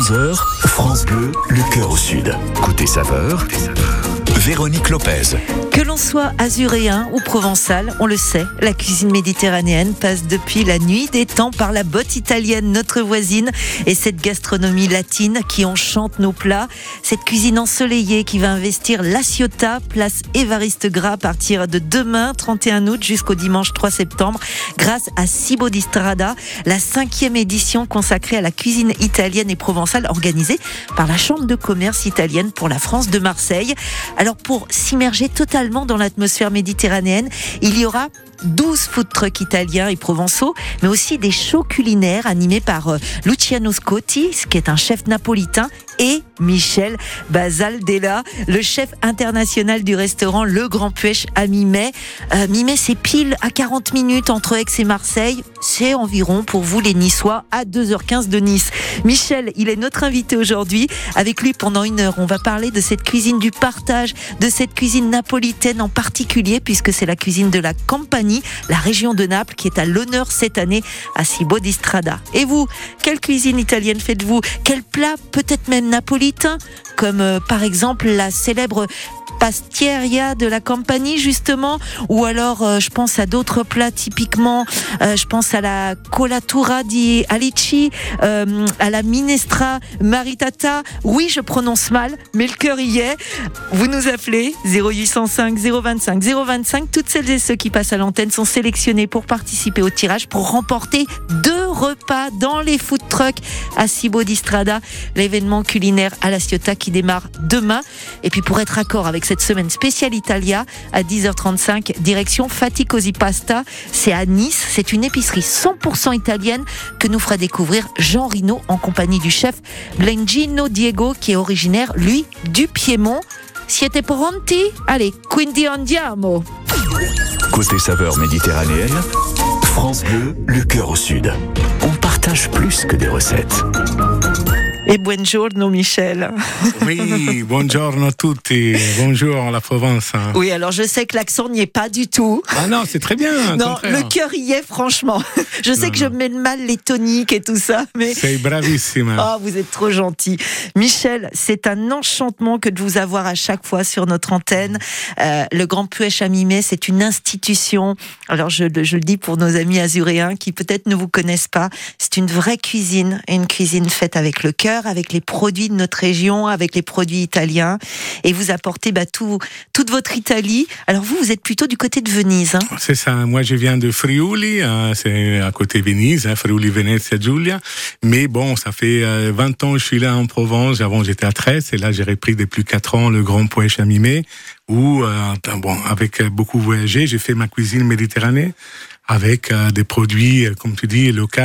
11h, France Bleu, le cœur au sud. Côté saveur, Véronique Lopez. Que l'on soit azuréen ou provençal, on le sait, la cuisine méditerranéenne passe depuis la nuit des temps par la botte italienne, notre voisine, et cette gastronomie latine qui enchante nos plats. Cette cuisine ensoleillée qui va investir La Ciotat, place Évariste Gras, à partir de demain, 31 août, jusqu'au dimanche 3 septembre, grâce à Cibo di Strada, la cinquième édition consacrée à la cuisine italienne et provençale, organisée par la Chambre de commerce italienne pour la France de Marseille. Pour s'immerger totalement dans l'atmosphère méditerranéenne. Il y aura 12 food trucks italiens et provençaux, mais aussi des shows culinaires animés par euh, Luciano Scotti, qui est un chef napolitain, et Michel Basaldella, le chef international du restaurant Le Grand Puech à Mimet. Euh, Mimet, c'est pile à 40 minutes entre Aix et Marseille. C'est environ pour vous les Niçois à 2h15 de Nice. Michel, il est notre invité aujourd'hui. Avec lui pendant une heure, on va parler de cette cuisine du partage, de cette cuisine napolitaine en particulier, puisque c'est la cuisine de la Campanie, la région de Naples, qui est à l'honneur cette année à Cibo di Strada. Et vous, quelle cuisine italienne faites-vous? Quel plat, peut-être même napolitain, comme euh, par exemple la célèbre pastieria de la Campanie justement? Ou alors euh, je pense à d'autres plats typiquement euh, je pense à la colatura di Alici à la minestra maritata. Oui je prononce mal mais le cœur y est. Vous nous appelez 0805 025 025 toutes celles et ceux qui passent à l'antenne sont sélectionnés pour participer au tirage pour remporter deux repas dans les food trucks à Cibo di Strada l'événement culinaire à la Ciotat qui démarre demain et puis pour être accord avec cette semaine spéciale Italia à 10h35, direction Faticosi Pasta. C'est à Nice. C'est une épicerie 100% italienne que nous fera découvrir Jean Rino en compagnie du chef Glengino Diego qui est originaire, lui, du Piémont. Siete pronti? Allez, quindi andiamo! Côté saveur méditerranéenne, France Bleu, le cœur au sud. On partage plus que des recettes. Et buongiorno Michel. Oui, buongiorno a tutti. Bonjour la Provence. Oui, alors je sais que l'accent n'y est pas du tout. Ah non, c'est très bien. Non, le cœur y est, franchement. Je sais Non, que je mets mal les toniques et tout ça, mais. C'est bravissime. Oh, vous êtes trop gentil. Michel, c'est un enchantement que de vous avoir à chaque fois sur notre antenne. Euh, le Grand Puech à Mimet, c'est une institution. Alors, je, je le dis pour nos amis azuréens qui peut-être ne vous connaissent pas. C'est une vraie cuisine, une cuisine faite avec le cœur, avec les produits de notre région, avec les produits italiens. Et vous apportez bah, tout, toute votre Italie. Alors, vous, vous êtes plutôt du côté de Venise. Hein? C'est ça. Moi, je viens de Friuli, hein, c'est à côté Venise, hein, Friuli, Venezia, Giulia. Mais bon, ça fait euh, 20 ans que je suis là en Provence. Avant, j'étais à Tresse et là, j'ai repris depuis 4 ans le Grand Poèche à Mimé, où, euh, bon, avec beaucoup voyagé, j'ai fait ma cuisine méditerranéenne avec euh, des produits, euh, comme tu dis, locaux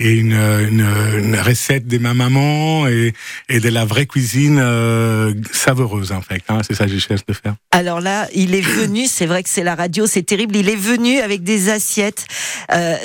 et une, une, une recette de ma maman et, et de la vraie cuisine euh, savoureuse, en fait. Hein, c'est ça que je cherche de faire. Alors là, il est venu, c'est vrai que c'est la radio, c'est terrible, il est venu avec des assiettes euh,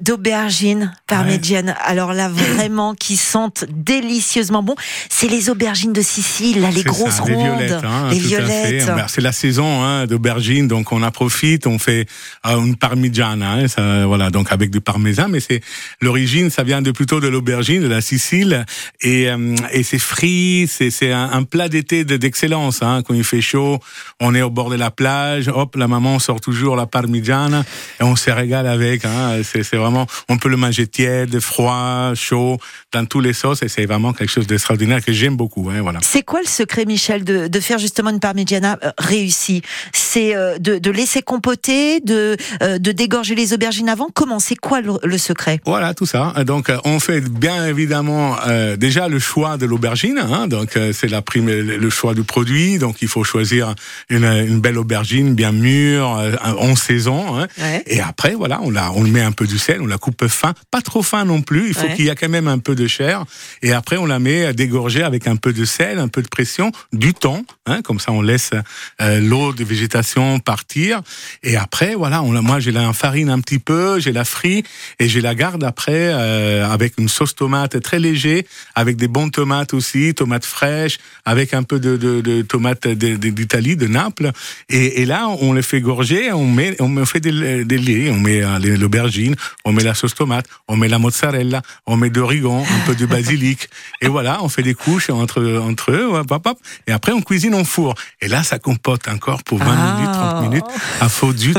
d'aubergines parmigianes. Alors là, vraiment, qui sentent délicieusement bon. C'est les aubergines de Sicile, là, les grosses ça, rondes. Les violettes. hein, les violettes. Ben, c'est la saison hein, d'aubergines, donc on en profite, on fait euh, une parmigiana, ça, voilà, donc avec du parmesan, mais c'est l'origine, ça vient de plutôt de l'aubergine, de la Sicile, et, euh, et c'est frit, c'est un, un plat d'été de- d'excellence. Hein, quand il fait chaud, on est au bord de la plage, hop, la maman sort toujours la parmigiana et on se régale avec. Hein, c'est vraiment, on peut le manger tiède, froid, chaud, dans tous les sauces, et c'est vraiment quelque chose d'extraordinaire que j'aime beaucoup. Hein, voilà. C'est quoi le secret, Michel, de, de faire justement une parmigiana euh, réussie? C'est euh, de, laisser compoter, de, euh, dégorger les aubergines avant? Comment? C'est quoi le, le secret? Voilà, tout ça. Donc, euh, on fait bien évidemment euh, déjà le choix de l'aubergine. Hein, donc, euh, c'est la prime, le choix du produit. Donc, il faut choisir une, une belle aubergine bien mûre, euh, en saison. Hein. Ouais. Et après, voilà, on la, on met un peu du sel, on la coupe fin, pas trop fin non plus. Il faut Ouais. qu'il y ait quand même un peu de chair. Et après, on la met à dégorger avec un peu de sel, un peu de pression, du temps. Hein, comme ça, on laisse l'eau de végétation partir. Et après, voilà, on, moi, j'ai là un farine un petit peu, j'ai la frie et j'ai la garde après euh, avec une sauce tomate très léger, avec des bons tomates aussi, tomates fraîches, avec un peu de, de, de tomates d'Italie, de, Naples. Et, et, là, on les fait gorger, on met, on fait des, des laits, on met euh, l'aubergine, on met la sauce tomate, on met la mozzarella, on met de rigon, un peu de basilic. Et voilà, on fait des couches entre, entre eux, hop, hop, et après on cuisine au four. Et là, ça compote encore pour 20 ah. minutes, 30 minutes, à faux du,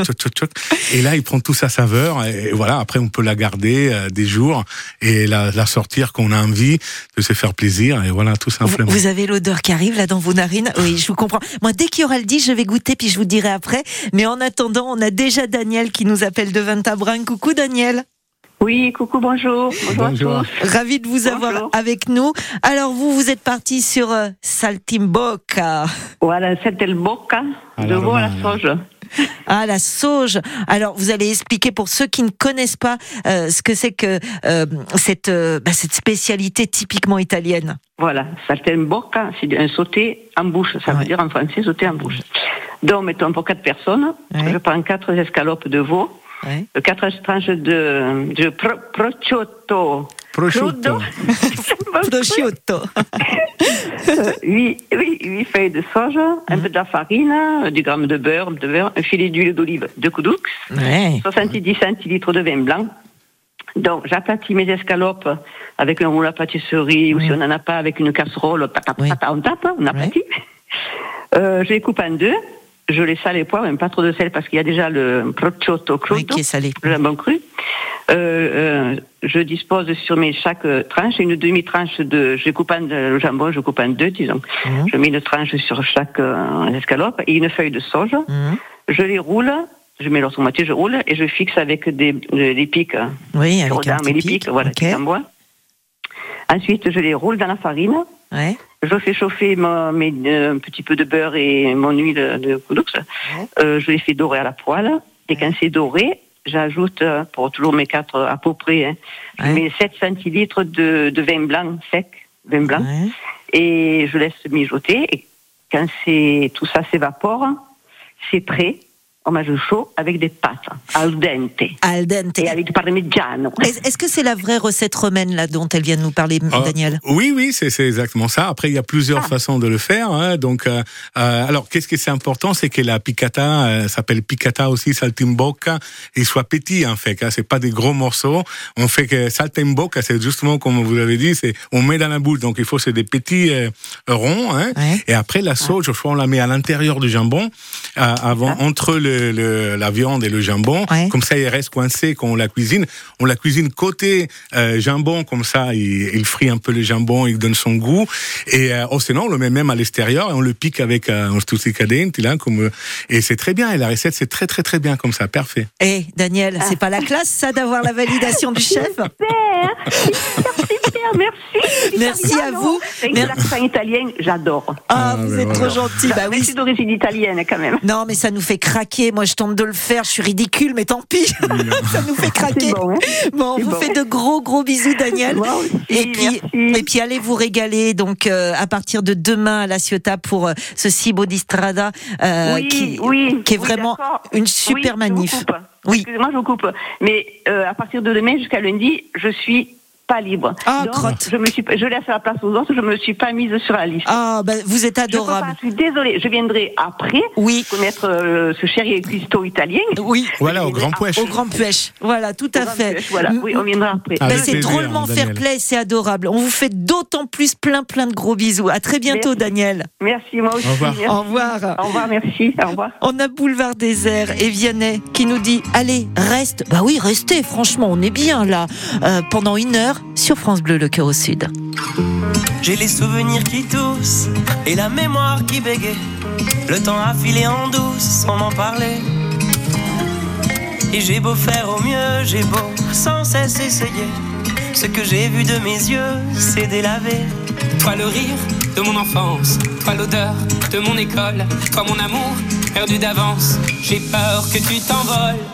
et là, il prend tout sa saveur. Et voilà, après, on peut la garder euh, des jours et la, la sortir quand on a envie de se faire plaisir. Et voilà, tout simplement. Vous avez l'odeur qui arrive là dans vos narines? Oui, je vous comprends. Moi, dès qu'il y aura le dit, je vais goûter puis je vous dirai après. Mais en attendant, on a déjà Daniel qui nous appelle de Vintabrin. Coucou Daniel. Oui, coucou, bonjour. Bonjour, Ravi de vous avoir avec nous. Alors vous, vous êtes parti sur euh, Saltimbocca. Voilà, Saltimbocca, de veau à la sauge. Ah, la sauge. Alors, vous allez expliquer pour ceux qui ne connaissent pas euh, ce que c'est que euh, cette, bah, cette spécialité typiquement italienne. Voilà, saltimbocca, c'est un sauté en bouche. Ça veut dire en français sauté en bouche. Donc, mettons pour quatre personnes, je prends quatre escalopes de veau ouais. quatre tranches de, de pro, prosciutto. Prosciutto. prosciutto. oui, oui, huit feuilles de soja, un peu de la farine, du gramme de beurre, de beurre un filet d'huile d'olive, deux coups ouais. 70 centilitres de vin blanc. Donc, j'aplatis mes escalopes avec un rouleau à pâtisserie, ou si on n'en a pas, avec une casserole, pata, pata, on tape, on aplatit. Euh, je les coupe en deux je les sale et poivre, même pas trop de sel parce qu'il y a déjà le prosciutto crudo, le jambon cru. Euh, euh, je dispose sur mes chaque tranche une demi tranche de, je coupe en le jambon, je coupe en deux, disons. Mhm. Je mets une tranche sur chaque euh, escalope et une feuille de sauge. Mhm. Je les roule. Je mets l'autre moitié, je roule et je fixe avec des, des pics. Oui, avec un petit pic, voilà, en bois. Ensuite, je les roule dans la farine. Ouais. Je fais chauffer mes, euh, un petit peu de beurre et mon huile de coudoux. Euh, je les fais dorer à la poêle. Et quand c'est doré, j'ajoute, euh, pour toujours mes quatre à peu près, hein, je mets 7 centilitres de, de, vin blanc sec, vin blanc, et je laisse mijoter. Et quand c'est tout ça s'évapore, c'est prêt fromage chaud avec des pâtes al dente. Al dente. Et avec du parmigiano. Est-ce que c'est la vraie recette romaine là dont elle vient de nous parler, ah, Daniel? Oui, oui, c'est exactement ça. Après, il y a plusieurs ah. façons de le faire. Hein. Donc, euh, euh, alors, qu'est-ce qui est important, c'est que la piccata euh, s'appelle piccata aussi saltimbocca, et soit petit en fait. Hein. C'est pas des gros morceaux. On fait que saltimbocca, c'est justement comme vous l'avez dit, c'est on met dans la bouche. Donc, il faut c'est des petits ronds. Hein. Et après, la sauge, on la met à l'intérieur du jambon, avant entre le la viande et le jambon. Comme ça, il reste coincé quand on la cuisine. On la cuisine côté euh, jambon, comme ça, il, il, frit un peu le jambon, il donne son goût. Et euh, oh, sinon, on le met même à l'extérieur et on le pique avec un euh, là, comme et c'est très bien. Et la recette, c'est très très très bien comme ça, parfait. Eh, Daniel, c'est pas la classe ça d'avoir la validation du chef merci. Merci à vous. L'accent italien, j'adore. Ah, ah vous êtes trop gentil. Bah oui. C'est d'origine italienne quand même. Non, mais ça nous fait craquer. Moi, je tente de le faire. Je suis ridicule, mais tant pis. ça nous fait craquer. Bon, hein bon, on vous fait de gros, gros bisous, Daniel. et puis, et puis, allez vous régaler. Donc, euh, à partir de demain à La Ciotat pour euh, ce Cibo di Strada, euh, qui, oui, qui, est vraiment une super manif. Oui. Excusez-moi, je vous coupe. Mais à partir de demain jusqu'à lundi, je suis pas libre. Ah, crotte. Je me suis, je laisse la place aux autres. Je me suis pas mise sur la liste. Ah, ben, vous êtes adorable. Je, suis désolée. Je viendrai après. Oui. Connaître euh, ce chéri cuistot italien. Oui. Voilà, au Grand Puech. Au Grand Puech. Voilà, tout à fait. voilà. Oui, on viendra après. Ben, c'est drôlement fair play. C'est adorable. On vous fait d'autant plus plein, plein de gros bisous. À très bientôt, Daniel. Merci, moi aussi. Au revoir. Au revoir. Au revoir, merci. Au revoir. On a Boulevard Désert et Vianney qui nous dit Allez, reste. Bah oui, restez. Franchement, on est bien là. Euh, pendant une heure sur France Bleu le cœur au sud. J'ai les souvenirs qui toussent et la mémoire qui bégaye. Le temps a filé en douce sans m'en parler. Et j'ai beau faire au mieux, j'ai beau sans cesse essayer. Ce que j'ai vu de mes yeux, c'est délavé. Toi le rire de mon enfance, toi l'odeur de mon école, toi mon amour perdu d'avance. J'ai peur que tu t'envoles.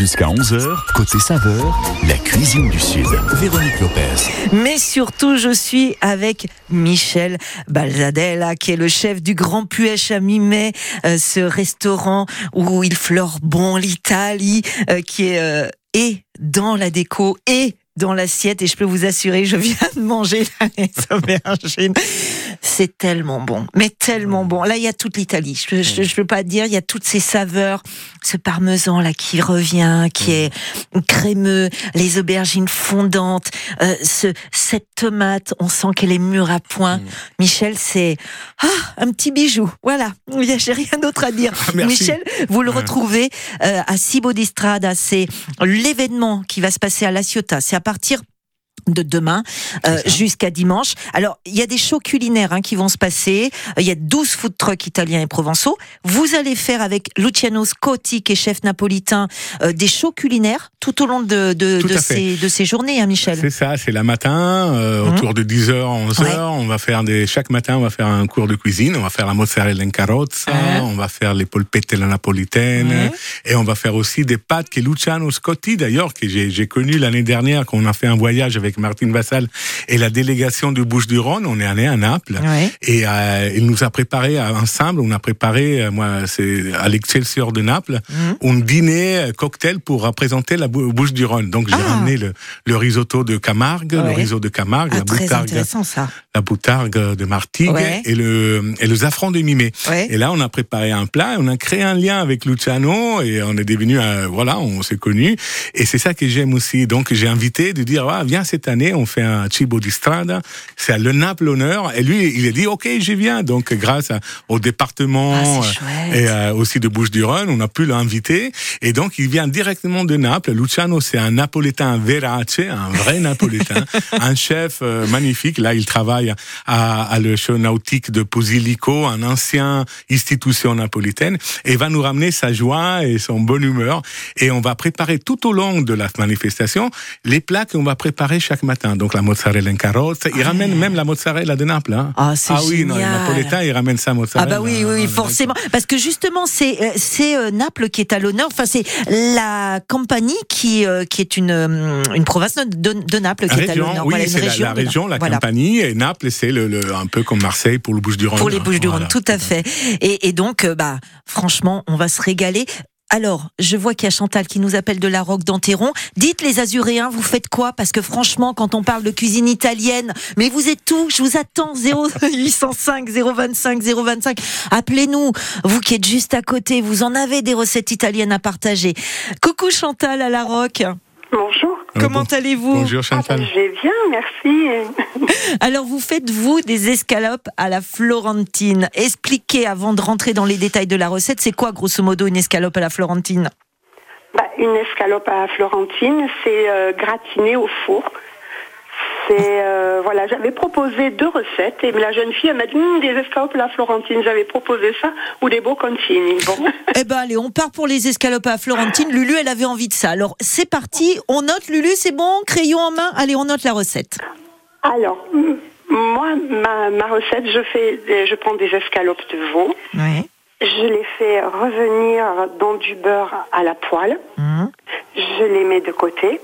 Jusqu'à 11h, côté saveur, la cuisine du Sud. Véronique Lopez. Mais surtout, je suis avec Michel Balzadella, qui est le chef du Grand Puech à Mimet, euh, ce restaurant où il fleure bon l'Italie, euh, qui est euh, et dans la déco et dans l'assiette et je peux vous assurer, je viens de manger les aubergines. C'est tellement bon, mais tellement bon. Là, il y a toute l'Italie. Je, ne peux pas dire, il y a toutes ces saveurs, ce parmesan là qui revient, qui est crémeux, les aubergines fondantes, euh, ce, cette tomate, on sent qu'elle est mûre à point. Michel, c'est ah, un petit bijou. Voilà, j'ai rien d'autre à dire. Michel, vous le retrouvez euh, à Cibo d'Istrada. C'est l'événement qui va se passer à La Ciotat. C'est partir de demain euh, jusqu'à dimanche. Alors, il y a des shows culinaires hein, qui vont se passer. Il y a 12 food trucks italiens et provençaux. Vous allez faire avec Luciano Scotti, qui est chef napolitain, euh, des shows culinaires tout au long de, de, de, ces, de ces, journées, hein, Michel? C'est ça, c'est la matin, euh, mhm. autour de 10h, 11h. On va faire des, chaque matin, on va faire un cours de cuisine. On va faire la mozzarella in carrozza, on va faire les polpette la napolitaine, et on va faire aussi des pâtes que Luciano Scotti, d'ailleurs, que j'ai connu l'année dernière, quand on a fait un voyage avec Martine Vassal et la délégation du Bouches-du-Rhône. On est allé à Naples et euh, il nous a préparé ensemble. On a préparé, euh, moi, c'est à l'Excelsior de Naples, mhm. un dîner euh, cocktail pour représenter la Bouche-du-Rhône. Donc j'ai ah. ramené le, risotto de Camargue, le risotto de Camargue, ah, la boutargue, ça. La boutargue de Martigues et le et le zafran de Mimé. Et là, on a préparé un plat, on a créé un lien avec Luciano et on est devenu, voilà, on s'est connus. Et c'est ça que j'aime aussi. Donc j'ai invité de dire, ah, viens cette année, on fait un Cibo di Strada. C'est à Le Naples l'honneur. Et lui, il a dit, OK, j'y viens. Donc, grâce au département ah, et euh, aussi de Bouches-du-Rhône, on a pu l'inviter. Et donc, il vient directement de Naples. Luciano, c'est un napolitain verace, un vrai napolitain, un chef euh, magnifique. Là, il travaille à, à le show nautique de Posilico, un ancien institution napolitaine, et va nous ramener sa joie et son bonne humeur. Et on va préparer tout au long de la manifestation les plats qu'on va préparer chaque matin. Donc la mozzarella in carrozza. Il ramène même la mozzarella de Naples. Hein. Ah, c'est ah oui, non, les Napolitains, ils ramènent ça mozzarella. Ah bah oui, oui, forcément. Parce que justement, c'est euh, c'est euh, Naples qui est à l'honneur. Enfin, c'est la Campanie qui euh, qui est une une province de, de Naples qui est à l'honneur. Oui, c'est la, la, région, la Campanie, et Naples, c'est le, un peu comme Marseille pour le Bouches-du-Rhône. Pour les Bouches-du-Rhône, tout à fait. Et, et donc, bah, franchement, on va se régaler. alors, je vois qu'il y a Chantal qui nous appelle de la Roque d'Anteron. Dites les Azuréens, vous faites quoi? Parce que franchement, quand on parle de cuisine italienne, mais vous êtes tout, je vous attends 0805 025 025. Appelez-nous, vous qui êtes juste à côté, vous en avez des recettes italiennes à partager. Coucou Chantal à la Roque. Bonjour. Euh, Comment allez-vous Bonjour Chantal. Ah, je vais bien, merci. Alors vous faites vous des escalopes à la Florentine. Expliquez avant de rentrer dans les détails de la recette, c'est quoi grosso modo une escalope à la Florentine? Bah, Une escalope à la Florentine, c'est euh, gratiné au four. Euh, voilà, j'avais proposé deux recettes et la jeune fille m'a dit hum, des escalopes à la Florentine. J'avais proposé ça ou des bocconcini. Bon. eh ben allez, on part pour les escalopes à la Florentine. Lulu, elle avait envie de ça. Alors c'est parti. On note Lulu, c'est bon, crayon en main. Allez, on note la recette. Alors. Moi, ma, recette, je fais, je prends des escalopes de veau. Je les fais revenir dans du beurre à la poêle. Mmh. Je les mets de côté.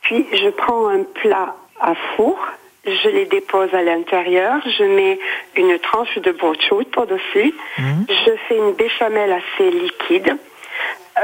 Puis je prends un plat à four. Je les dépose à l'intérieur. Je mets une tranche de chaude par-dessus. Mhm. Je fais une béchamel assez liquide.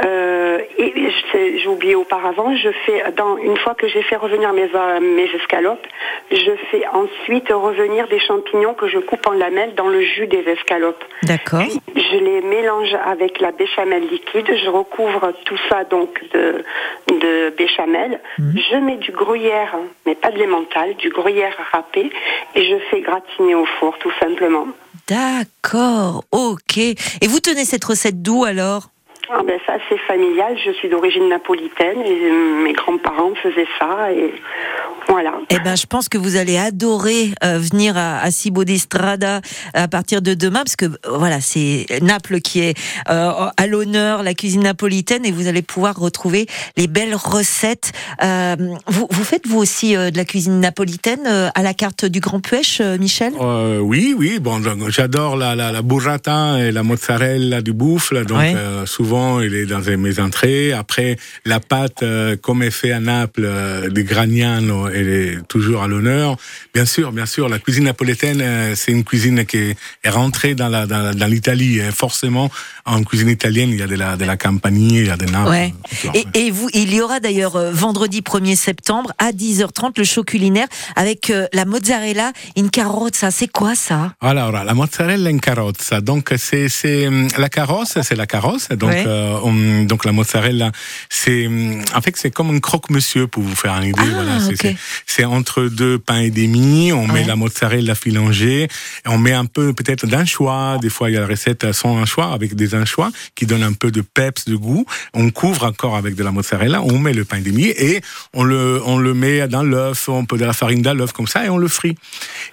Euh, et j'ai oublié auparavant, je fais dans une fois que j'ai fait revenir mes euh, mes escalopes, je fais ensuite revenir des champignons que je coupe en lamelles dans le jus des escalopes. D'accord. Je les mélange avec la béchamel liquide, je recouvre tout ça donc de de béchamel. Mhm. Je mets du gruyère, mais pas de l'emmental, du gruyère râpé et je fais gratiner au four tout simplement. D'accord, ok. Et vous tenez cette recette d'où alors? Ah ben ça c'est familial, je suis d'origine napolitaine et mes grands-parents faisaient ça et voilà. Eh ben je pense que vous allez adorer euh, venir à, à Cibo d'Estrada à partir de demain parce que euh, voilà c'est Naples qui est euh, à l'honneur, la cuisine napolitaine et vous allez pouvoir retrouver les belles recettes. vous, vous faites vous aussi de la cuisine napolitaine à la carte du Grand Puech, Michel? Oui oui bon j'adore la, la, la, burrata et la mozzarella du bouffle donc souvent il est dans mes entrées. Après, la pâte, euh, comme est fait à Naples, euh, de Gragnano, elle est toujours à l'honneur. Bien sûr, bien sûr, la cuisine napolitaine, euh, c'est une cuisine qui est, rentrée dans la dans, l'Italie. Forcément, en cuisine italienne, il y a de la de la Campanie, il y a des Naples. Ouais. Et, et, vous, il y aura d'ailleurs vendredi 1er septembre à 10h30 le show culinaire avec la mozzarella in carrozza. C'est quoi ça? Alors, la mozzarella in carrozza. Donc, c'est c'est la carrosse, c'est la carrosse. Donc, euh, donc la mozzarella, c'est en fait c'est comme un croque-monsieur pour vous faire une idée. Ah, voilà, c'est entre deux pains et demi. On met la mozzarella filangée, on met un peu peut-être d'anchois. Des fois il y a la recette sans anchois avec des anchois qui donnent un peu de peps, de goût. On couvre encore avec de la mozzarella. On met le pain et demi et on le on le met dans l'œuf, on peut de la farine dans l'œuf comme ça et on le frit.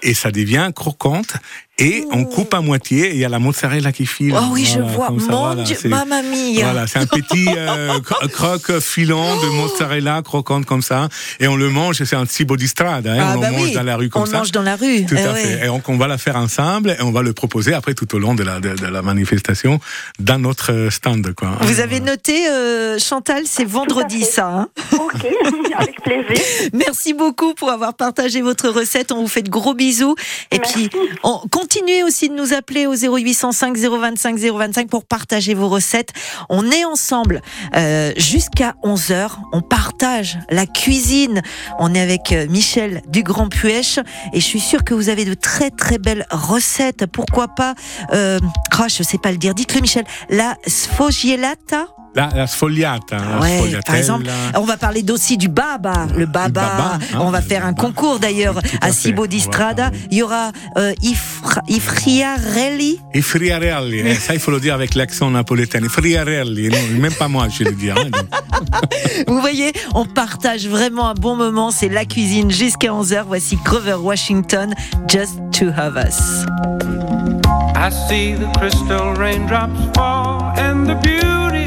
Et ça devient croquante et on coupe à moitié et il y a la mozzarella qui file. Oh oui, je vois. Mon Dieu, mamma mia. Voilà, c'est un petit euh, croque filant de mozzarella croquante comme ça. Et on le mange, c'est un cibo di strada. Hein, ah on bah le mange dans la rue comme on ça. On mange dans la rue. Tout eh à fait. Et donc on va la faire ensemble et on va le proposer après tout au long de la, de, la manifestation dans notre stand. Quoi. Vous avez noté, euh, Chantal, c'est vendredi ça. Hein ok, avec plaisir. Merci beaucoup pour avoir partagé votre recette. On vous fait de gros bisous. Et puis, on continuez aussi de nous appeler au 0805 025 025 pour partager vos recettes. On est ensemble euh, jusqu'à 11h. On partage la cuisine. On est avec euh, Michel du Grand Puech et je suis sûre que vous avez de très très belles recettes. Pourquoi pas, euh, oh, je sais pas le dire. Dites-le Michel. La sfogiellata la, la sfogliata. Ouais, par exemple, on va parler aussi du baba. Le baba, baba hein, on va faire un concours d'ailleurs à Cibo d'Istrada. Il y aura euh, Ifra, Ifriarelli? Ifriarelli, eh, ça il faut le dire avec l'accent napolitain. Ifriarelli, même pas moi je le dire. Hein, Vous voyez, on partage vraiment un bon moment. C'est la cuisine jusqu'à 11h. Voici Grover Washington, Just to Have Us. I see the crystal raindrops fall and the beauty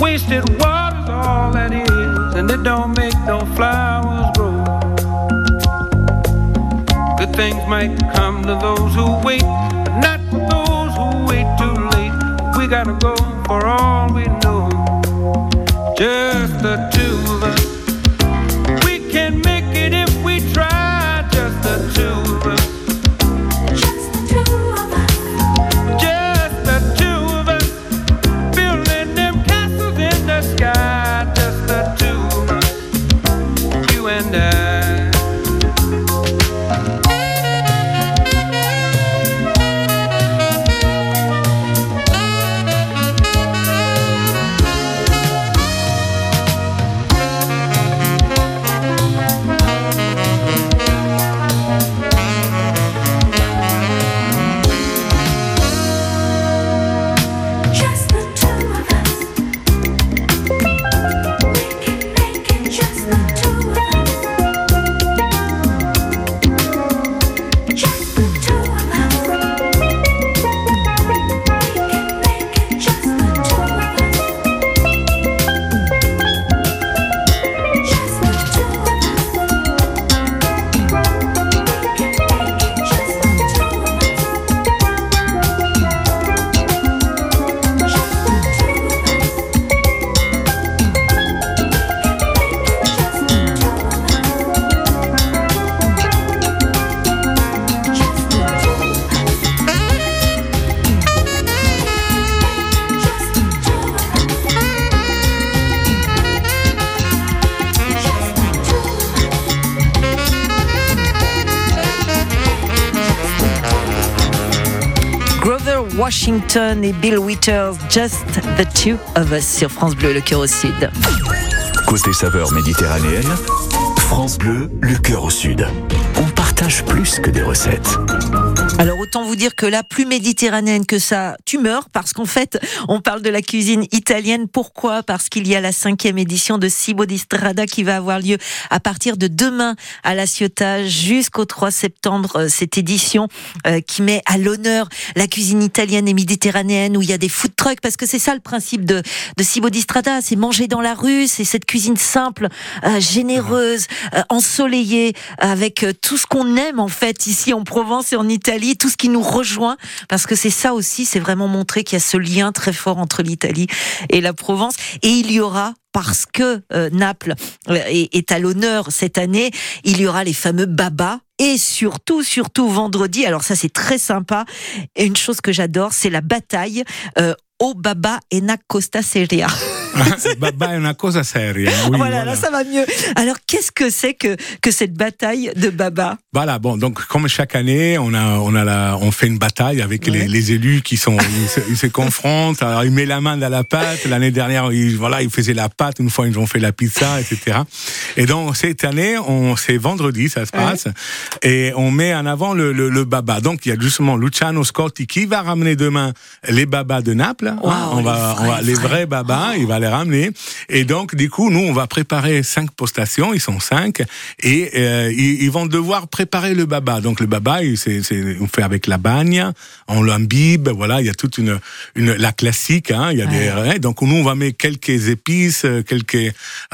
Wasted water's all that is, and it don't make no flowers grow. Good things might come to those who wait, but not for those who wait too late. We gotta go for all we know. Just the Washington et Bill Withers, Just the Two of Us sur France Bleu, le cœur au sud. Côté saveur méditerranéenne, France Bleu, le cœur au sud. On partage plus que des recettes. Alors autant vous dire que là, plus méditerranéenne que ça, tu meurs parce qu'en fait, on parle de la cuisine italienne. Pourquoi? Parce qu'il y a la cinquième édition de Cibo di Strada qui va avoir lieu à partir de demain à La Ciotat jusqu'au 3 septembre. Euh, cette édition euh, qui met à l'honneur la cuisine italienne et méditerranéenne où il y a des food trucks parce que c'est ça le principe de, de Cibo di Strada, c'est manger dans la rue, c'est cette cuisine simple, euh, généreuse, ensoleillée, avec tout ce qu'on aime en fait ici en Provence et en Italie tout ce qui nous rejoint, parce que c'est ça aussi, c'est vraiment montrer qu'il y a ce lien très fort entre l'Italie et la Provence. Et il y aura parce que euh, Naples euh, est, à l'honneur cette année, il y aura les fameux babas et surtout, surtout vendredi. Alors ça, c'est très sympa. Et une chose que j'adore, c'est la bataille euh, au baba et costa seria. Baba è una cosa seria. Oui, voilà, là ça va mieux. Alors qu'est-ce que c'est que, que cette bataille de Baba? Voilà, bon, donc comme chaque année, on, a, on, a la, on fait une bataille avec les, les, élus qui sont, ils se, confrontent. Alors ils mettent la main dans la pâte. L'année dernière, ils, voilà, ils faisaient la pâte. Une fois, ils ont fait la pizza, etc. Et donc cette année, on, c'est vendredi, ça se passe, et on met en avant le, le, Baba. Donc il y a justement Luciano Scotti qui va ramener demain les Babas de Naples. on, va, on va, les vrais Babas. Il va ramener. Et donc, du coup, nous, on va préparer cinq postations. Ils sont cinq. Et euh, ils, vont devoir préparer le baba. Donc, le baba, c'est, on fait avec la bagne, on l'imbibe. Voilà, il y a toute une, une la classique. Hein, il y a des, donc, nous, on va mettre quelques épices, quelques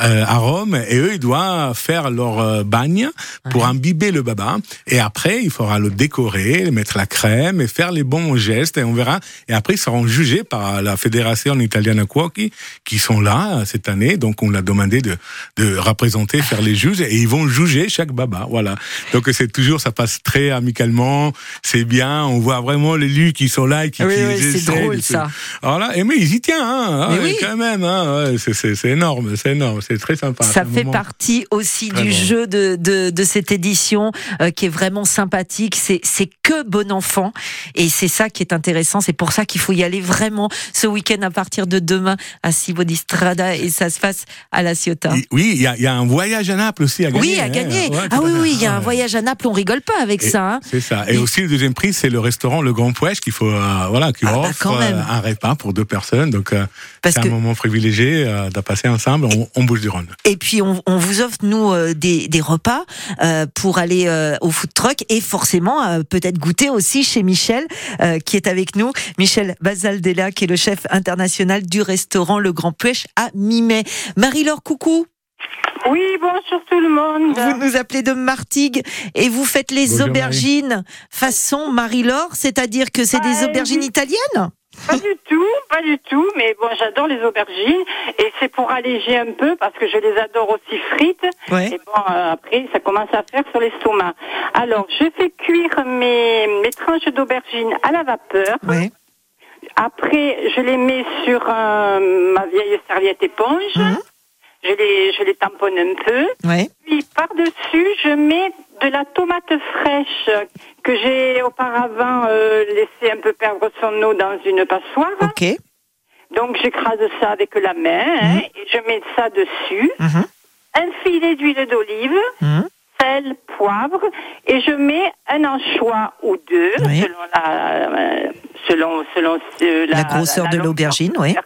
euh, arômes. Et eux, ils doivent faire leur euh, bagne pour imbiber le baba. Et après, il faudra le décorer, mettre la crème et faire les bons gestes. Et on verra. Et après, ils seront jugés par la Fédération Italiana Cuochi qui sont là cette année, donc on l'a demandé de, de représenter, faire les juges, et ils vont juger chaque baba. Voilà. Donc c'est toujours, ça passe très amicalement, c'est bien, on voit vraiment les lus qui sont là et qui, oui, oui, c'est drôle ça. Alors là, et mais ils y tiennent, hein, oui. quand même, hein, c'est énorme, c'est énorme, c'est très sympa. Ça fait partie aussi du jeu de, de, de, cette édition euh, qui est vraiment sympathique. C'est que bon enfant, et c'est ça qui est intéressant. C'est pour ça qu'il faut y aller vraiment ce week-end à partir de demain à Bodistrada et ça se fasse à la Ciotat. Oui, il y, a un voyage à Naples aussi à gagner. Oui, à gagner. ah oui, oui, il y a un voyage à Naples, on rigole pas avec ça. Hein. C'est ça. Et, aussi le deuxième prix, c'est le restaurant Le Grand Pouèche qu'il faut, euh, voilà, qui ah, bah, offre euh, un repas pour deux personnes. Donc c'est un moment privilégié de passer ensemble. On, bouge du Rhône. Et puis on, vous offre nous des, des, repas pour aller au food truck et forcément peut-être goûter aussi chez Michel qui est avec nous. Michel Basaldella, qui est le chef international du restaurant Le Grand Pêche à mi-mai. Marie-Laure, coucou. Oui, bonjour tout le monde. Vous nous appelez de Martigues et vous faites les aubergines façon Marie-Laure, c'est-à-dire que c'est des ah, aubergines italiennes pas du tout, pas du tout, mais bon, j'adore les aubergines et c'est pour alléger un peu parce que je les adore aussi frites. Et bon, euh, après, ça commence à faire sur l'estomac. Alors, je fais cuire mes, mes tranches d'aubergines à la vapeur. Après, je les mets sur euh, ma vieille serviette éponge. Mhm. Je les, je les tamponne un peu. Puis par-dessus, je mets de la tomate fraîche que j'ai auparavant euh, laissé un peu perdre son eau dans une passoire. Ok. Donc j'écrase ça avec la main hein, mhm. et je mets ça dessus. Mhm. Un filet d'huile d'olive sel, poivre, et je mets un anchois ou deux, selon la, euh, selon, selon la, grosseur de l'aubergine, oui.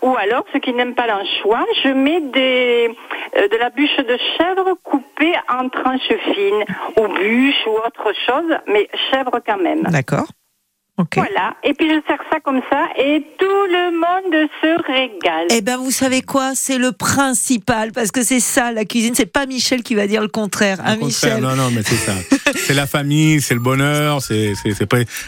Ou alors, ceux qui n'aiment pas l'anchois, je mets des, euh, de la bûche de chèvre coupée en tranches fines, ou bûche ou autre chose, mais chèvre quand même. D'accord. Voilà. Et puis je sers ça comme ça et tout le monde se régale. Eh ben vous savez quoi? C'est le principal parce que c'est ça la cuisine. C'est pas Michel qui va dire le contraire. Hein, Michel? Non, non, mais c'est ça. c'est la famille, c'est le bonheur, c'est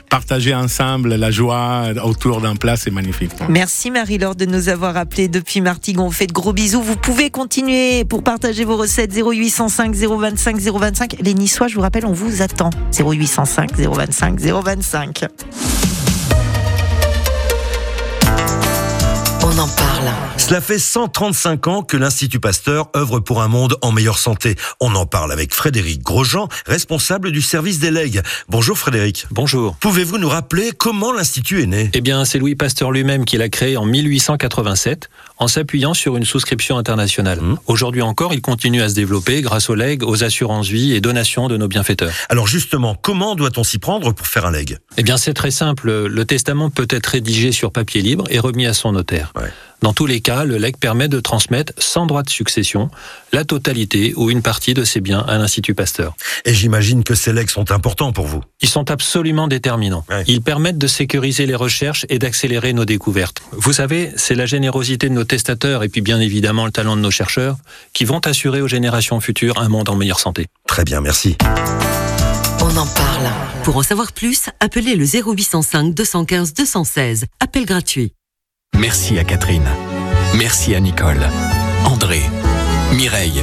partager ensemble la joie autour d'un plat, c'est magnifique. Merci Marie-Laure de nous avoir appelé depuis Martigues. On fait de gros bisous. Vous pouvez continuer pour partager vos recettes 0805 025 025. Les Niçois, je vous rappelle, on vous attend. 0805 025 025. On en parle. Cela fait 135 ans que l'Institut Pasteur œuvre pour un monde en meilleure santé. On en parle avec Frédéric Grosjean, responsable du service des legs. Bonjour Frédéric. Bonjour. Pouvez-vous nous rappeler comment l'Institut est né? Eh bien, c'est Louis Pasteur lui-même qui l'a créé en 1887 en s'appuyant sur une souscription internationale. Mmh. Aujourd'hui encore, il continue à se développer grâce aux legs, aux assurances vie et donations de nos bienfaiteurs. Alors justement, comment doit-on s'y prendre pour faire un leg? Eh bien, c'est très simple. Le testament peut être rédigé sur papier libre et remis à son notaire. Dans tous les cas, le legs permet de transmettre sans droit de succession la totalité ou une partie de ses biens à l'Institut Pasteur. Et j'imagine que ces legs sont importants pour vous. Ils sont absolument déterminants. Ils permettent de sécuriser les recherches et d'accélérer nos découvertes. Vous savez, c'est la générosité de nos testateurs et puis bien évidemment le talent de nos chercheurs qui vont assurer aux générations futures un monde en meilleure santé. Très bien, merci. On en parle. Pour en savoir plus, appelez le 0805 215 216. Appel gratuit. Merci à Catherine. Merci à Nicole, André, Mireille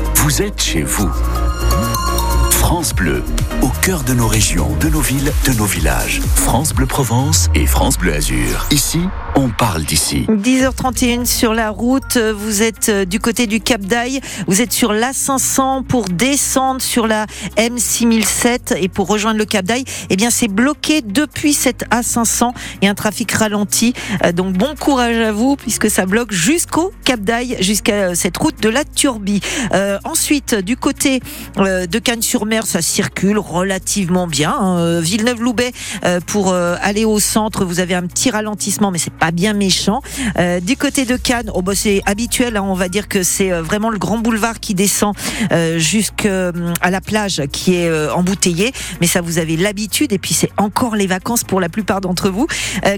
Vous êtes chez vous. France Bleu, au cœur de nos régions, de nos villes, de nos villages. France Bleu Provence et France Bleu Azur. Ici, on parle d'ici. 10h31 sur la route, vous êtes euh, du côté du Cap d'Aille, vous êtes sur l'A500 pour descendre sur la M6007 et pour rejoindre le Cap d'Aille, eh bien c'est bloqué depuis cette A500 et un trafic ralenti. Euh, donc bon courage à vous puisque ça bloque jusqu'au Cap d'Aille, jusqu'à euh, cette route de la Turbie. ensuite, du côté de Cannes-sur-Mer, ça circule relativement bien. Hein. Villeneuve-Loubet pour aller au centre, vous avez un petit ralentissement mais c'est pas bien méchant. Euh, du côté de Cannes, oh bah c'est habituel, hein, on va dire que c'est euh, vraiment le grand boulevard qui descend euh, jusqu'à la plage qui est euh, embouteillé, mais ça vous avez l'habitude et puis c'est encore les vacances pour la plupart d'entre vous.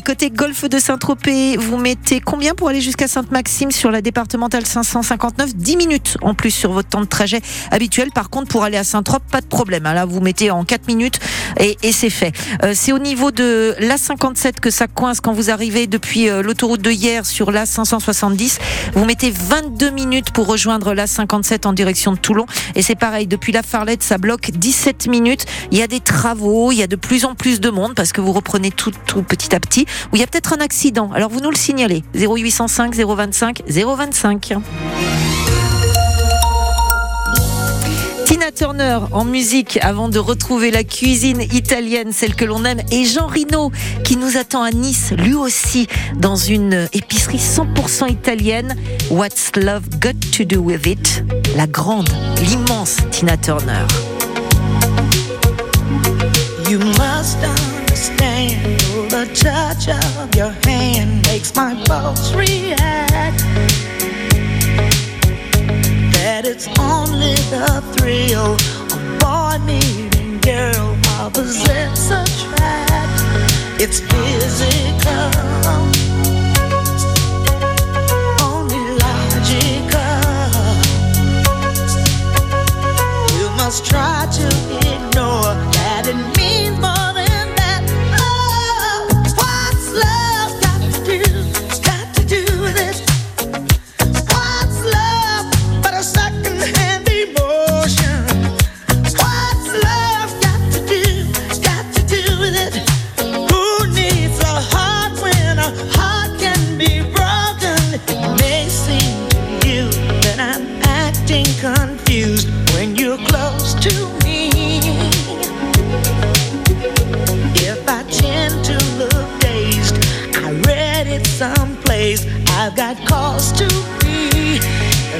côté golfe de Saint-Tropez, vous mettez combien pour aller jusqu'à Sainte-Maxime sur la départementale 559 10 minutes en plus sur votre temps de trajet habituel. Par contre, pour aller à Saint-Trope, pas de problème. Hein. Là, vous mettez en 4 minutes et, et c'est fait. c'est au niveau de la 57 que ça coince quand vous arrivez depuis depuis l'autoroute de hier sur la 570. Vous mettez 22 minutes pour rejoindre la 57 en direction de Toulon. Et c'est pareil, depuis la Farlette, ça bloque 17 minutes. Il y a des travaux, il y a de plus en plus de monde parce que vous reprenez tout, tout petit à petit. Ou il y a peut-être un accident. Alors vous nous le signalez. 0805 025 025. Turner en musique avant de retrouver la cuisine italienne, celle que l'on aime, et Jean Rino qui nous attend à Nice, lui aussi, dans une épicerie 100% italienne. What's Love Got to Do With It? La grande, l'immense Tina Turner. You must understand the touch of your hand makes my pulse react. That it's only the thrill of boy meeting girl opposites attract. It's physical, must try to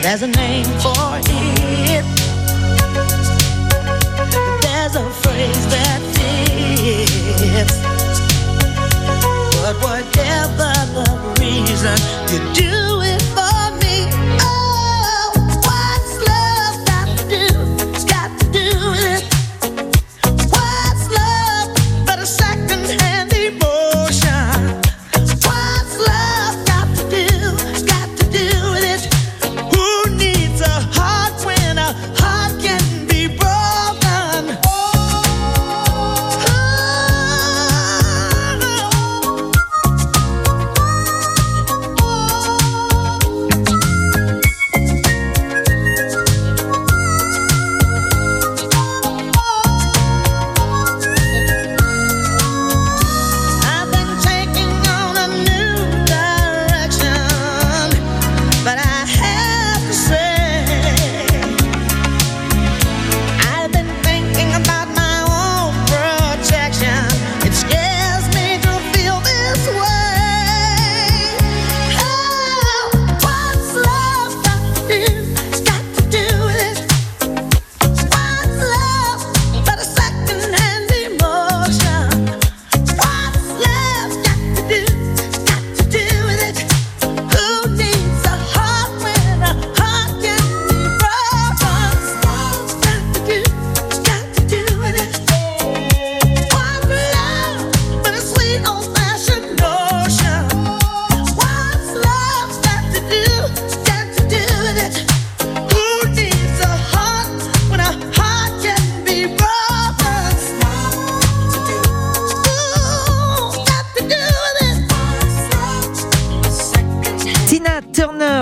There's a name for it.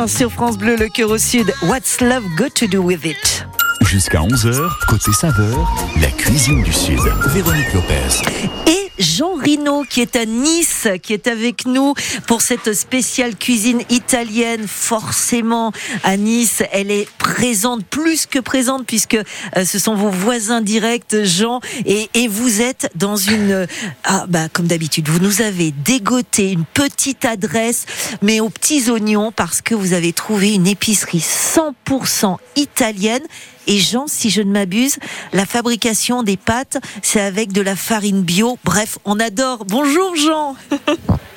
Sur France Bleu, le cœur au sud. What's love got to do with it? Jusqu'à 11h, côté saveur, la cuisine du Sud. Véronique Lopez. Jean Rino qui est à Nice, qui est avec nous pour cette spéciale cuisine italienne. Forcément, à Nice, elle est présente, plus que présente, puisque euh, ce sont vos voisins directs, Jean, et, vous êtes dans une... Ah, bah, comme d'habitude, vous nous avez dégoté une petite adresse, mais aux petits oignons, parce que vous avez trouvé une épicerie 100% italienne et Jean, si je ne m'abuse, la fabrication des pâtes, c'est avec de la farine bio. Bref, on adore. Bonjour Jean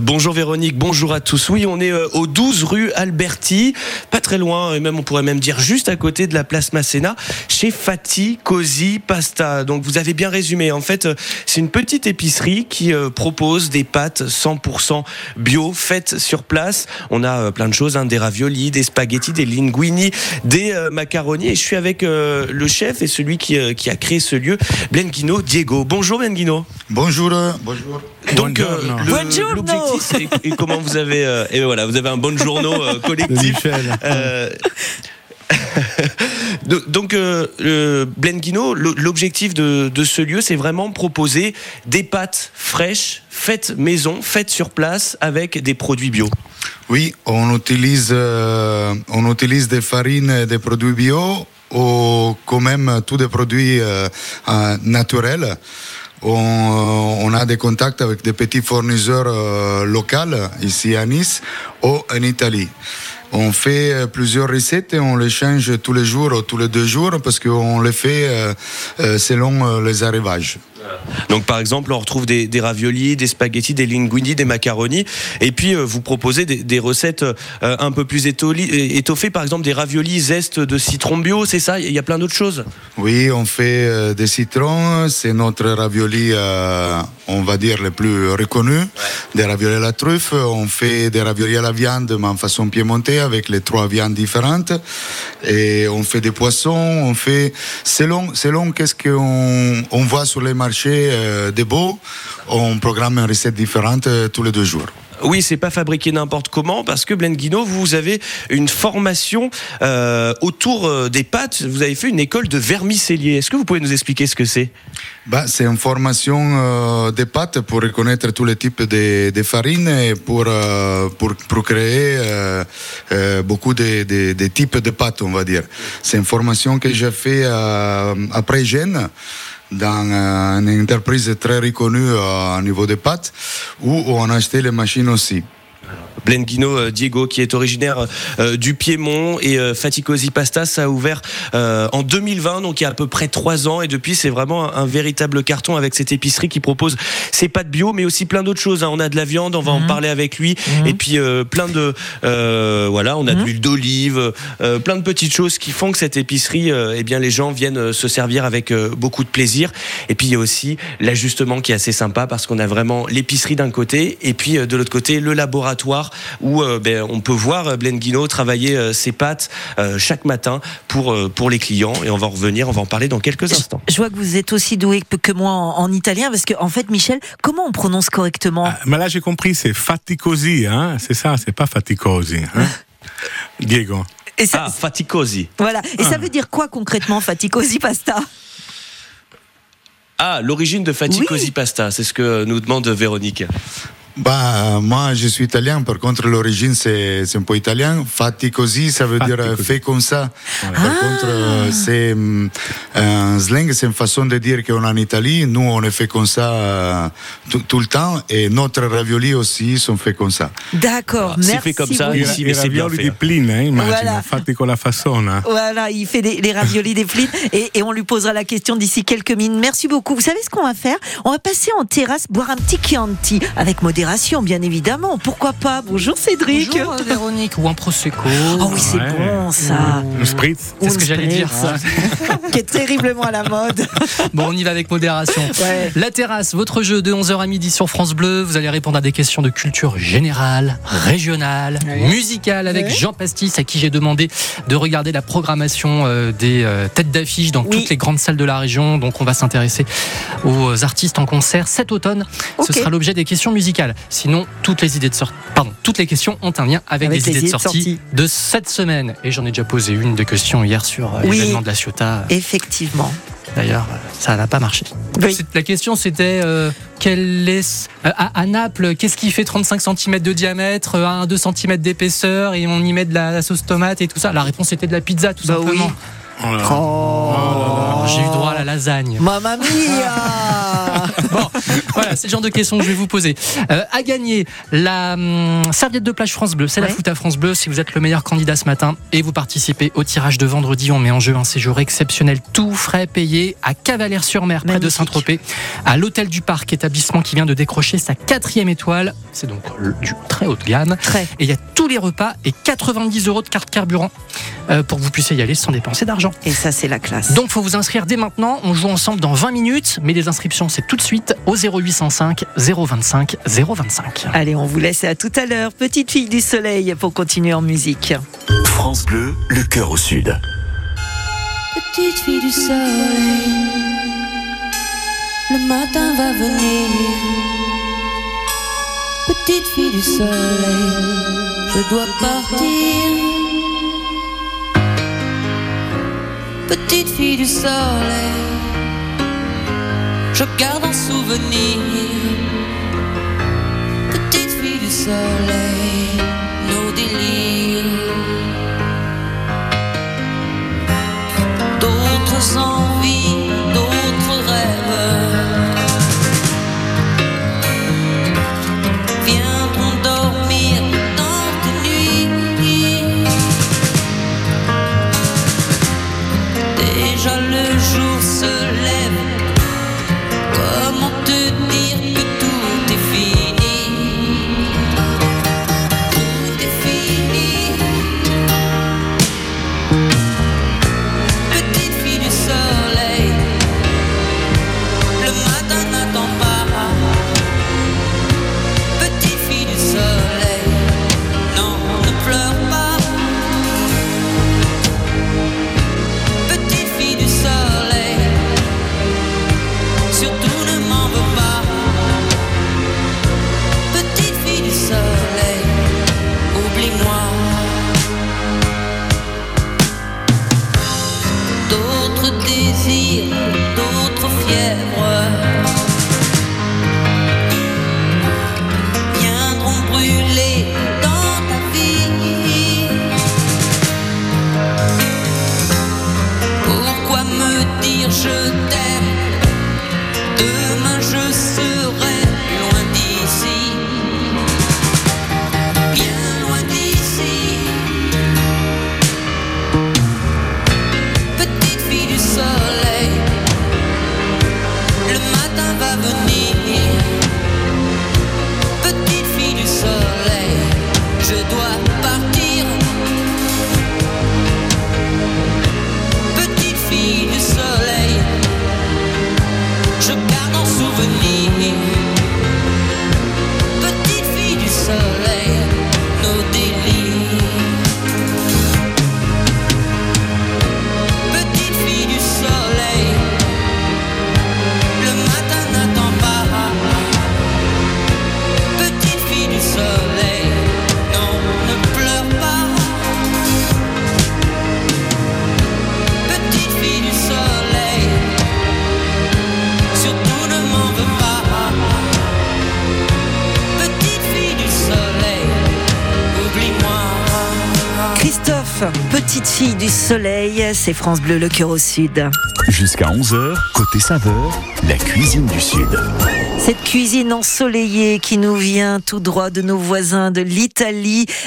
bonjour Véronique, bonjour à tous. Oui, on est euh, au 12 rue Alberti, pas très loin, et même on pourrait même dire juste à côté de la place Masséna, chez Fati Cosi Pasta. Donc vous avez bien résumé. En fait, euh, c'est une petite épicerie qui propose des pâtes 100% bio, faites sur place. On a plein de choses, hein, des raviolis, des spaghettis, des linguini, des macaronis. Et je suis avec le chef et celui qui, qui a créé ce lieu, Blenguino Diego. Bonjour Blenguino. Bonjour, bonjour. Donc, et, comment vous avez et voilà, vous avez un bon journaux collectif. Donc, euh, Blenguino, l'objectif de, ce lieu, c'est vraiment proposer des pâtes fraîches, faites maison, faites sur place, avec des produits bio. Oui, on utilise, euh, on utilise des farines et des produits bio, ou quand même tous des produits euh, naturels. On, a des contacts avec des petits fournisseurs locaux ici à Nice ou en Italie. On fait euh, plusieurs recettes et on les change tous les jours ou tous les deux jours parce qu'on les fait euh, euh, selon les arrivages. Donc par exemple, on retrouve des, raviolis, des spaghettis, des linguini, des macaronis, et puis euh, vous proposez des, recettes euh, un peu plus étoffées, par exemple des raviolis zeste de citron bio, c'est ça? Il y a plein d'autres choses. Oui, on fait euh, des citrons, c'est notre ravioli, on va dire, le plus reconnu, des raviolis à la truffe, on fait des raviolis à la viande, mais en façon piémontée, avec les trois viandes différentes, et on fait des poissons, on fait, selon, selon qu'est-ce qu'on on voit sur les marchés, euh, des beaux, on programme une recette différente euh, tous les deux jours. Oui, c'est pas fabriqué n'importe comment parce que Guino, vous avez une formation euh, autour des pâtes. Vous avez fait une école de vermicellier. Est-ce que vous pouvez nous expliquer ce que c'est? Bah, C'est une formation des pâtes pour reconnaître tous les types de, farines et pour, pour, pour, créer beaucoup de, types de pâtes, on va dire. C'est une formation que j'ai fait après Gênes dans euh, une entreprise très reconnue euh, au niveau des pâtes où on a acheté les machines aussi. Blenguino euh, Diego, qui est originaire euh, du Piémont, et euh, Faticosi Pasta, ça a ouvert en 2020, donc il y a à peu près trois ans, et depuis c'est vraiment un, véritable carton avec cette épicerie qui propose ses pâtes bio, mais aussi plein d'autres choses. Hein. On a de la viande, on va en mhm. parler avec lui, mhm. et puis plein de voilà, on a de mhm. l'huile d'olive, plein de petites choses qui font que cette épicerie, eh bien les gens viennent se servir avec beaucoup de plaisir. Et puis il y a aussi l'ajustement qui est assez sympa parce qu'on a vraiment l'épicerie d'un côté, et puis de l'autre côté le laboratoire où euh, ben, on peut voir euh, Blenguino travailler euh, ses pâtes chaque matin pour, pour les clients. Et on va en revenir, on va en parler dans quelques instants. Je vois que vous êtes aussi doué que moi en, italien, parce qu'en en fait, Michel, comment on prononce correctement ah, Mais là, j'ai compris, c'est faticosi, hein c'est ça, c'est pas faticosi. Hein Diego. Et ça, ah, faticosi. Voilà. Et ça ah. veut dire quoi concrètement, faticosi pasta? Ah, l'origine de faticosi pasta, c'est ce que nous demande Véronique. Bah, moi, je suis italien. Par contre, l'origine, c'est, un peu italien. Fatti così, ça veut dire fait comme ça. Par contre, euh, c'est mm, un slang, c'est une façon de dire qu'on est en Italie. Nous, on est fait comme ça euh, tout, le temps. Et notre ravioli aussi sont faits comme ça. D'accord, merci. C'est fait comme ça ici, mais c'est bien fait. des plines, hein, imagine. Voilà. Fatti con la façon. Voilà, il fait des, les raviolis des plines. Et, et on lui posera la question d'ici quelques minutes. Merci beaucoup. Vous savez ce qu'on va faire? On va passer en terrasse, boire un petit Chianti avec modération bien évidemment. Pourquoi pas? Bonjour Cédric. Bonjour euh, Véronique. Ou un prosecco. Oh oui, c'est bon ça. Un spritz. C'est ce que j'allais dire. Qui est terriblement à la mode. Bon, on y va avec modération. La terrasse, votre jeu de 11h à midi sur France Bleu. Vous allez répondre à des questions de culture générale, régionale, musicale avec Jean Pastis à qui j'ai demandé de regarder la programmation euh, des euh, têtes d'affiche dans toutes les grandes salles de la région. Donc on va s'intéresser aux artistes en concert cet automne. Ce sera l'objet des questions musicales. Sinon, toutes les idées de sortie, pardon, toutes les questions ont un lien avec, les, idées, de sortie, de cette semaine. Et j'en ai déjà posé une de questions hier sur euh, l'événement de la Ciotat. Effectivement. D'ailleurs, ça n'a pas marché. La question c'était euh, est euh, à, Naples, qu'est-ce qui fait 35 cm de diamètre, 1-2 cm d'épaisseur et on y met de la, sauce tomate et tout ça? La réponse était de la pizza tout bah simplement. Oh, oh. J'ai eu droit à la lasagne. Mamma mia Bon, voilà, c'est le genre de questions que je vais vous poser. Euh, à gagner la hum, serviette de plage France Bleu, c'est la foot à France Bleu. Si vous êtes le meilleur candidat ce matin et vous participez au tirage de vendredi, on met en jeu un séjour exceptionnel, tout frais payé à Cavalère-sur-Mer, près de Saint-Tropez, à l'hôtel du Parc, établissement qui vient de décrocher sa quatrième étoile. C'est donc du très haut de gamme. Très. Et il y a tous les repas et 90 euros de carte carburant euh, pour que vous puissiez y aller sans dépenser d'argent. Et ça, c'est la classe. Donc, faut vous inscrire dès maintenant. On joue ensemble dans 20 minutes, mais les inscriptions, c'est tout de suite au 0805 025 025. Allez, on vous laisse à tout à l'heure. Petite fille du soleil pour continuer en musique. France Bleu, le cœur au sud. Petite fille du soleil, le matin va venir Petite fille du soleil, je dois partir. Petite fille du soleil, je garde un souvenir. Petite fille du soleil, nos délires. D'autres envies, du soleil, c'est France Bleu, le cœur au sud. Jusqu'à 11h, côté saveur, la cuisine du Sud. Cette cuisine ensoleillée qui nous vient tout droit de nos voisins de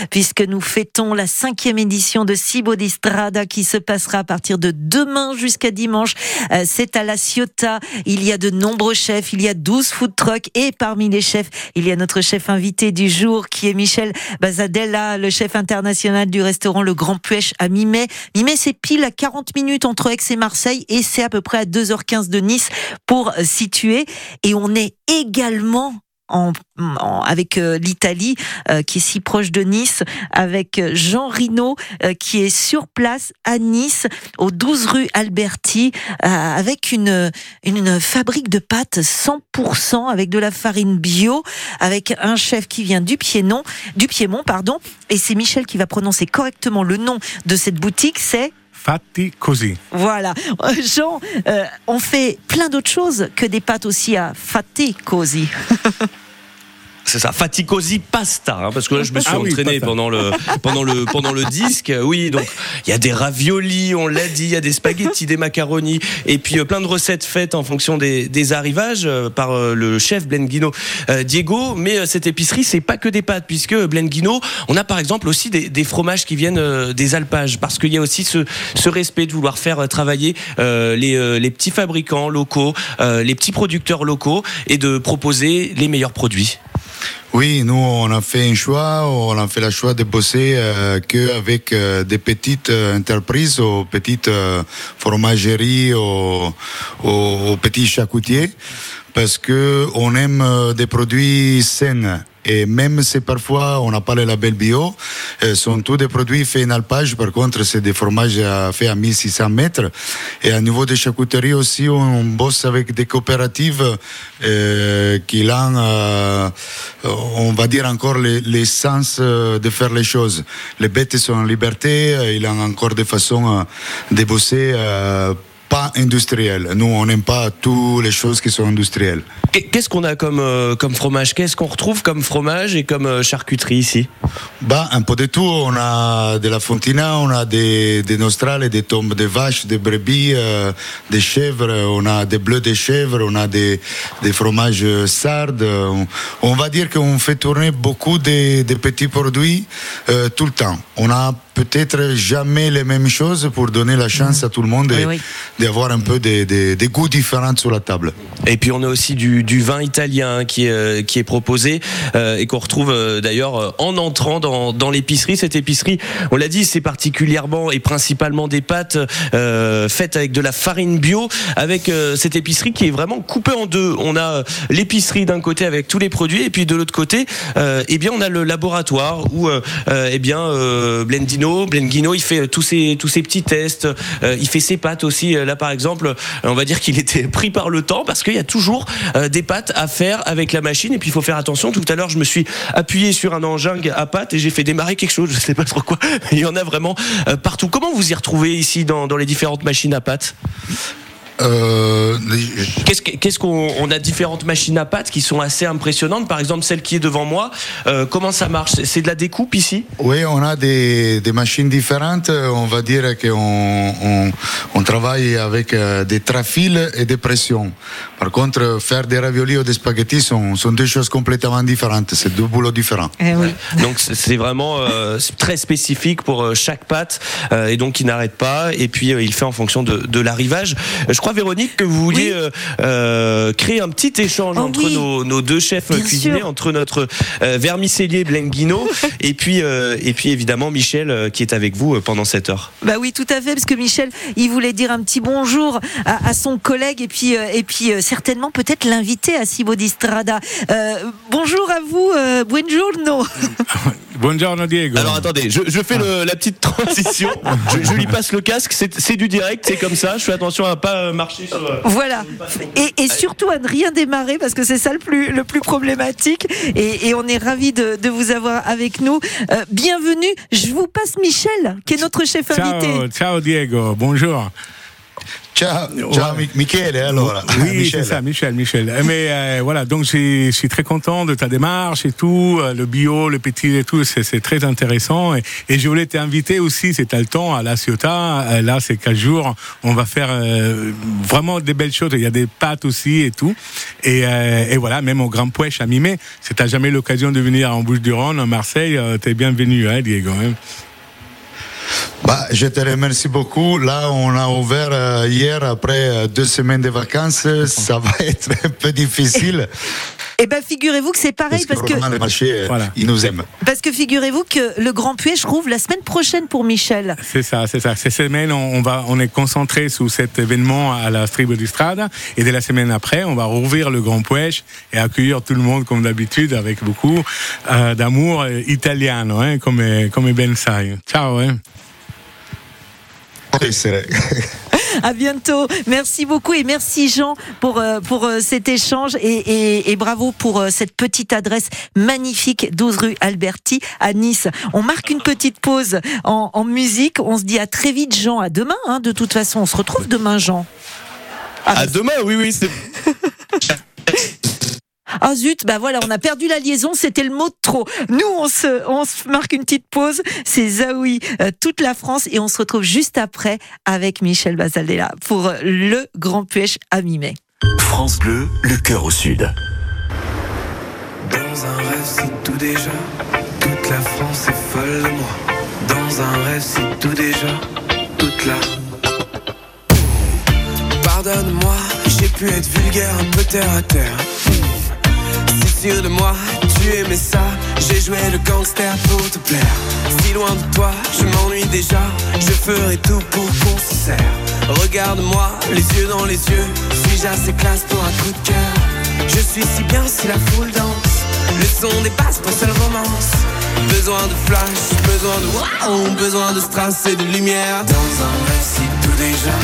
puisque nous fêtons la cinquième édition de Cibo di Strada qui se passera à partir de demain jusqu'à dimanche. Euh, C'est à La Ciotat. Il y a de nombreux chefs, il y a 12 food trucks et parmi les chefs, il y a notre chef invité du jour qui est Michel Bazadella, le chef international du restaurant Le Grand Puech à Mimet. Mimet, c'est pile à 40 minutes entre Aix et Marseille et c'est à peu près à 2h15 de Nice pour situer. Et on est également avec euh, l'Italie euh, qui est si proche de Nice, avec Jean Rino euh, qui est sur place à Nice, au 12 rue Alberti, euh, avec une, une fabrique de pâtes 100% avec de la farine bio, avec un chef qui vient du Piémont, du Piémont pardon, et c'est Michel qui va prononcer correctement le nom de cette boutique, c'est Fatti così. voilà. Euh, Jean, euh, on fait plein d'autres choses que des pâtes aussi à fatti così. C'est ça, faticosi pasta, hein, parce que là je me suis Ah entraîné pendant le pendant le pendant le disque. Oui, donc il y a des raviolis, on l'a dit, il y a des spaghettis, des macaronis, et puis euh, plein de recettes faites en fonction des, des arrivages euh, par euh, le chef Blenguino euh, Diego. Mais cette épicerie, c'est pas que des pâtes, puisque Blenguino, on a par exemple aussi des, des fromages qui viennent des alpages, parce qu'il y a aussi ce, ce respect de vouloir faire travailler euh, les, euh, les petits fabricants locaux, euh, les petits producteurs locaux, et de proposer les meilleurs produits. Oui, nous, on a fait un choix, on a fait le choix de bosser euh, qu'avec euh, des petites euh, entreprises, ou petites euh, fromageries, ou petits charcutiers, parce que on aime euh, des produits sains. Et même si parfois on n'a pas le label bio, euh, sont tous des produits faits en alpage. Par contre, c'est des fromages euh, faits à 1600 mètres. Et à niveau de charcuterie aussi, on bosse avec des coopératives euh, qui ont euh, on va dire encore l'essence de faire les choses. Les bêtes sont en liberté, il a encore des façons de bosser pas industriel. Nous, on n'aime pas toutes les choses qui sont industrielles. Qu'est-ce qu'on a comme, euh, comme fromage? Qu'est-ce qu'on retrouve comme fromage et comme euh, charcuterie ici? Bah, Un peu de tout. On a de la fontina, on a des, des nostrales, des tombes de vaches, des brebis, euh, des chèvres, on a des bleus de chèvres, on a des, des fromages sardes. On, va dire qu'on fait tourner beaucoup de, de petits produits tout le temps. On a peut-être jamais les mêmes choses pour donner la chance à tout le monde d'avoir un peu des, des, goûts différents sur la table. Et puis on a aussi du, du vin italien qui est, euh, qui est proposé euh, et qu'on retrouve euh, d'ailleurs en entrant dans, dans l'épicerie. Cette épicerie, on l'a dit, c'est particulièrement et principalement des pâtes faites avec de la farine bio, avec cette épicerie qui est vraiment coupée en deux. On a l'épicerie d'un côté avec tous les produits et puis de l'autre côté, eh bien on a le laboratoire où eh bien Blendino Blendino. il fait tous ses, petits tests. Euh, il fait ses pâtes aussi. Là, par exemple, on va dire qu'il était pris par le temps parce qu'il y a toujours euh, des pâtes à faire avec la machine. Et puis, il faut faire attention. Tout à l'heure, je me suis appuyé sur un engin à pâtes et j'ai fait démarrer quelque chose. Je ne sais pas trop quoi. Il y en a vraiment euh, partout. Comment vous y retrouvez ici dans, dans les différentes machines à pâtes euh, Qu'est-ce qu'on on a différentes machines à pâte qui sont assez impressionnantes. Par exemple, celle qui est devant moi. Euh, comment ça marche? C'est de la découpe ici? Oui, on a des, des, machines différentes. On va dire qu'on on, on, travaille avec euh, des trafils et des pressions. Par contre, faire des raviolis ou des spaghettis sont, sont deux choses complètement différentes. C'est deux boulots différents. Eh oui. Donc c'est vraiment euh, très spécifique pour chaque pâte et donc il n'arrête pas. Et puis il fait en fonction de, de l'arrivage. Je crois Véronique, que vous vouliez euh, euh, créer un petit échange oh entre nos, deux chefs cuisiniers, entre notre euh, vermicellier Blenguino et puis et puis évidemment Michel qui est avec vous pendant cette heure. Bah oui, tout à fait, parce que Michel, il voulait dire un petit bonjour à, son collègue et puis et puis certainement peut-être l'inviter à Cibo Strada. bonjour à vous, buongiorno. Buongiorno Diego. Alors attendez, je, fais la petite transition. je, lui passe le casque, c'est du direct, c'est comme ça. Je fais attention à pas marcher sur. Euh, voilà. et, surtout à ne rien démarrer parce que c'est ça le plus, le plus problématique. Et, on est ravis de, vous avoir avec nous. Euh, bienvenue. Je vous passe Michel, qui est notre chef invité. Ciao Diego, bonjour. Ciao, ciao Michele, alors. Oui, c'est ça, Michel, Michel. Eh, mais euh, voilà, donc je suis très content de ta démarche et tout, euh, le bio, le petit et tout, c'est très intéressant. Et, je voulais t'inviter aussi, c'est le temps, à La Ciotat. Euh, là, c'est quatre jours, on va faire vraiment des belles choses. Il y a des pâtes aussi et tout. Et, et voilà, même au Grand Pouèche à Mimé. Si t'as jamais l'occasion de venir en Bouches-du-Rhône, à Marseille, t'es bienvenu, hein, Diego. Hein. Bah, je te remercie beaucoup. Là, on a ouvert euh, hier après euh, deux semaines de vacances. Ça va être un peu difficile. Eh ben, figurez-vous que c'est pareil parce, que, le marché, euh, il nous aime. Parce que figurez-vous que le Grand Puech rouvre la semaine prochaine pour Michel. C'est ça, c'est ça. Cette semaine, on va, on est concentré sur cet événement à la Stribo du Strada, et dès la semaine après, on va rouvrir le Grand Puech et accueillir tout le monde comme d'habitude avec beaucoup d'amour italien, hein, comme comme Ben sai. Ciao. Hein. À bientôt. Merci beaucoup et merci Jean pour, euh, pour euh, cet échange et, bravo pour euh, cette petite adresse magnifique 12 rue Alberti à Nice. On marque une petite pause en, musique. On se dit à très vite Jean, à demain. Hein. De toute façon, on se retrouve demain Jean. À, demain, oui, oui. Ah zut, bah voilà, on a perdu la liaison, c'était le mot de trop. Nous, on se, on se marque une petite pause, c'est Zaoui, euh, toute la France, et on se retrouve juste après avec Michel Basaldella pour le Grand Pêche à mi-mai. France Bleu, le cœur au sud. Dans un rêve, c'est tout déjà, toute la France est folle de moi. Dans un rêve, c'est tout déjà, toute la... Pardonne-moi, j'ai pu être vulgaire, un peu terre à terre sûr de moi, tu aimais ça. J'ai joué le gangster pour te plaire. Si loin de toi, je m'ennuie déjà. Je ferai tout pour qu'on se serre. Regarde-moi, les yeux dans les yeux. Suis-je assez classe pour un coup de cœur? Je suis si bien si la foule danse. Le son dépasse ton seule romance. Besoin de flash, besoin de wow, besoin de strass et de lumière. Dans un récit tout déjà,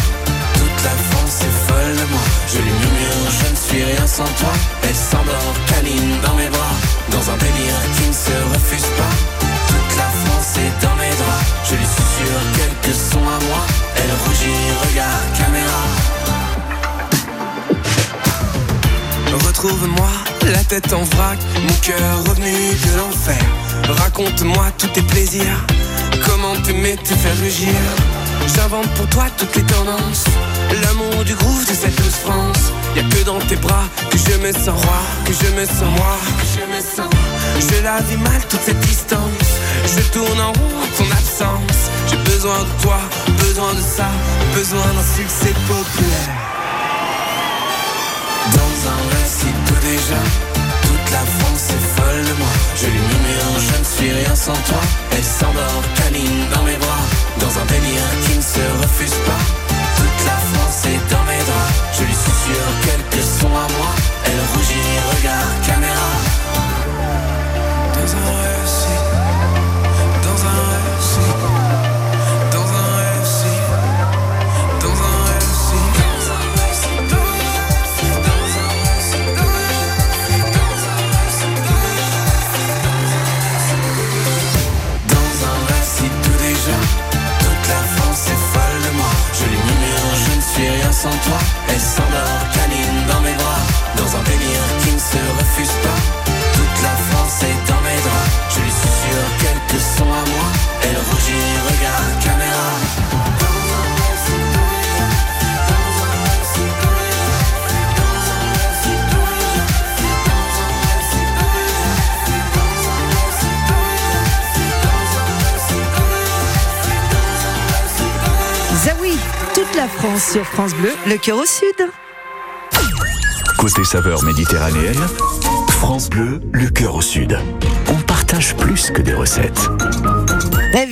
toute la France est Trouve-moi, Je lui murmure, je ne suis rien sans toi Elle s'endort, câline dans mes bras Dans un délire qui ne se refuse pas Toute la France est dans mes doigts Je lui susurre quelques sons à moi Elle rougit, regarde caméra Retrouve-moi, la tête en vrac, mon cœur revenu de l'enfer. Raconte-moi tous tes plaisirs, comment t'aimer te faire rugir. J'invente pour toi toutes les tendances, l'amour du groove de cette douce France. Y'a que dans tes bras que je me sens roi, que je me sens moi, que je me sens. Je la vis mal toute cette distance, je tourne en rond en ton absence. J'ai besoin de toi, besoin de ça, besoin d'un succès populaire. Dans un récit tout déjà, toute la France est folle de moi. Je lui murmure, je ne suis rien sans toi. Elle s'endort, câline dans mes bras, dans un délire qui ne se refuse pas. Toute la France est dans mes draps, je lui susurre quelques France Bleu, le cœur au sud. Côté saveur méditerranéenne, France Bleu, le cœur au sud. On partage plus que des recettes.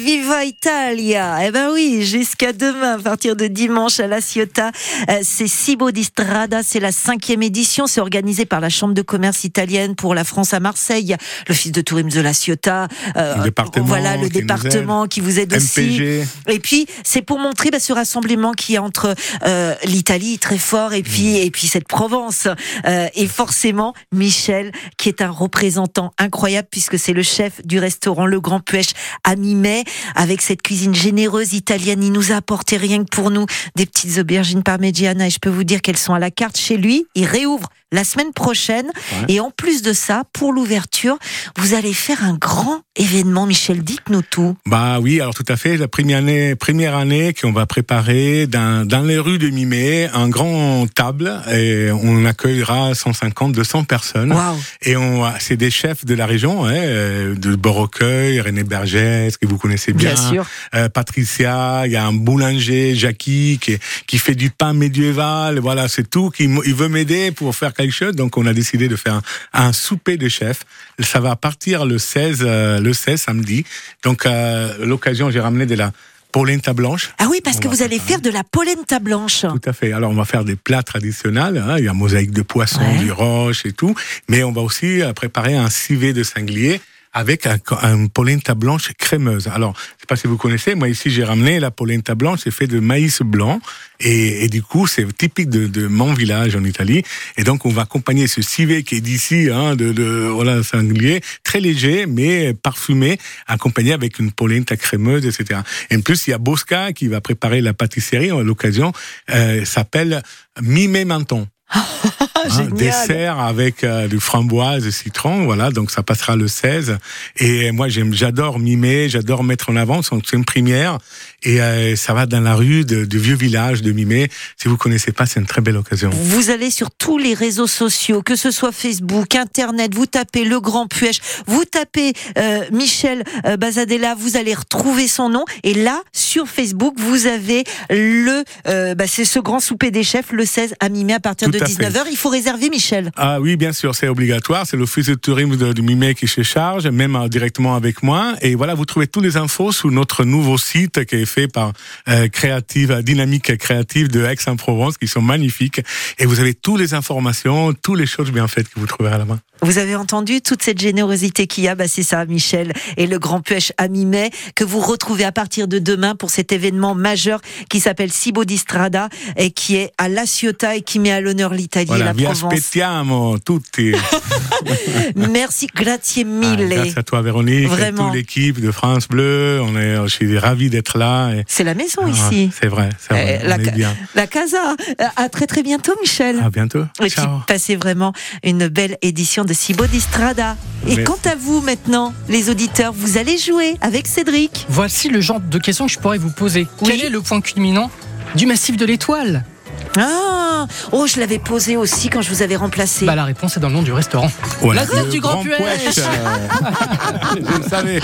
Viva Italia. Eh ben oui, jusqu'à demain, à partir de dimanche à La Ciotat, euh, c'est Cibo di Strada, c'est la cinquième édition, c'est organisé par la Chambre de commerce italienne pour la France à Marseille, l'Office de tourisme de La Ciotat, euh, Le département voilà le qui département qui vous aide aussi. Et puis c'est pour montrer bah, ce rassemblement qui est entre euh, l'Italie très fort et puis et puis cette Provence. Euh, et forcément Michel qui est un représentant incroyable puisque c'est le chef du restaurant Le Grand Puech à mi-mai avec cette cuisine généreuse italienne. Il nous a apporté rien que pour nous des petites aubergines parmigiana et je peux vous dire qu'elles sont à la carte chez lui. Il réouvre la semaine prochaine et en plus de ça, pour l'ouverture, vous allez faire un grand événement. Michel, dites-nous tout. Bah oui, alors tout à fait. La première année, première année qu'on va préparer dans, dans les rues de Mimé, un grand table et on accueillera 150, 200 personnes. Waouh. Et on, c'est des chefs de la région, hein, euh, de Borrecueil, René Bergès, que vous connaissez bien. Bien sûr. Euh, Patricia, il y a un boulanger, Jackie, qui, qui fait du pain médiéval. Voilà, c'est tout. Qui, il veut m'aider pour faire quelque Donc, on a décidé de faire un, un souper de chefs. Ça va partir le 16, euh, le 16 samedi. Donc, euh, l'occasion, j'ai ramené de la polenta blanche. Ah oui, parce On que vous allez faire de la polenta blanche. Tout à fait. Alors, on va faire des plats traditionnels. hein. Il y a mosaïque de poisson, Ouais. du roche et tout. Mais on va aussi euh, préparer un civet de sanglier avec un, un polenta blanche crémeuse. Alors, je sais pas si vous connaissez, moi ici j'ai ramené la polenta blanche, c'est fait de maïs blanc et, et du coup c'est typique de, de mon village en Italie. Et donc on va accompagner ce civet qui est d'ici, hein, de, de voilà sanglier, très léger mais parfumé, accompagné avec une polenta crémeuse, etc. Et en plus il y a Bosca qui va préparer la pâtisserie à l'occasion, euh, s'appelle Mimé Menton. Hein, dessert avec euh, du framboise et citron, voilà, donc ça passera le 16. Et moi, j'aime, j'adore mimer, j'adore mettre en avant, c'est une première, et euh, ça va dans la rue du vieux village de Mimé. Si vous connaissez pas, c'est une très belle occasion. Vous allez sur tous les réseaux sociaux, que ce soit Facebook, Internet, vous tapez Le Grand Puech, vous tapez euh, Michel euh, Bazadella, vous allez retrouver son nom. Et là, sur Facebook, vous avez le, euh, bah, c'est ce grand souper des chefs le 16 à mi-mai à partir Tout de à fait. 19h. Il faut réserver, Michel. Ah oui, bien sûr, c'est obligatoire. C'est l'office de tourisme de, de Mimé qui se charge, même euh, directement avec moi. Et voilà, vous trouvez toutes les infos sur notre nouveau site qui est par euh, Dynamique Créative de Aix-en-Provence, qui sont magnifiques. Et vous avez toutes les informations, toutes les choses bien faites que vous trouverez à la main. Vous avez entendu toute cette générosité qu'il y a, bah c'est ça, Michel, et le Grand Puech à mi-mai, que vous retrouvez à partir de demain pour cet événement majeur qui s'appelle Cibo di Strada et qui est à La Ciotat et qui met à l'honneur l'Italie et Voilà, la vi Provence. aspettiamo tutti. Merci, grazie mille. Ah, grâce à toi, Véronique, Vraiment. et toute l'équipe de France Bleu. On est, je suis ravi d'être là. et- C'est la maison Ah, ici. C'est vrai, c'est vrai. Euh, la, ca- bien. la casa. À très très bientôt, Michel. À bientôt. Et puis Ciao. passez vraiment une belle édition de de Cibo d'Istrada. Et quant à vous maintenant, les auditeurs, vous allez jouer avec Cédric. Voici le genre de questions que je pourrais vous poser. Quel est le point culminant du massif de l'étoile Ah Oh, je l'avais posé aussi quand je vous avais remplacé. Bah la réponse est dans le nom du restaurant. Voilà, la le du Grand, Grand Puech. Je le savais.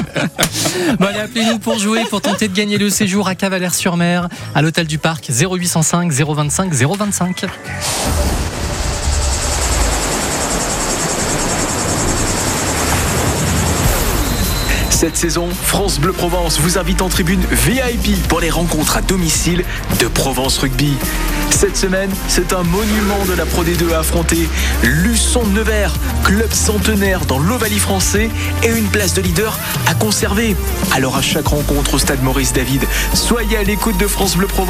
Bon, allez, appelez-nous pour jouer, pour tenter de gagner le séjour à Cavalère-sur-Mer, à l'hôtel du Parc 0805 025 025. Cette saison, France Bleu Provence vous invite en tribune VIP pour les rencontres à domicile de Provence Rugby. Cette semaine, c'est un monument de la Pro D2 à affronter. Luçon Nevers, club centenaire dans l'Ovalie français et une place de leader à conserver. Alors à chaque rencontre au stade Maurice David, soyez à l'écoute de France Bleu Provence.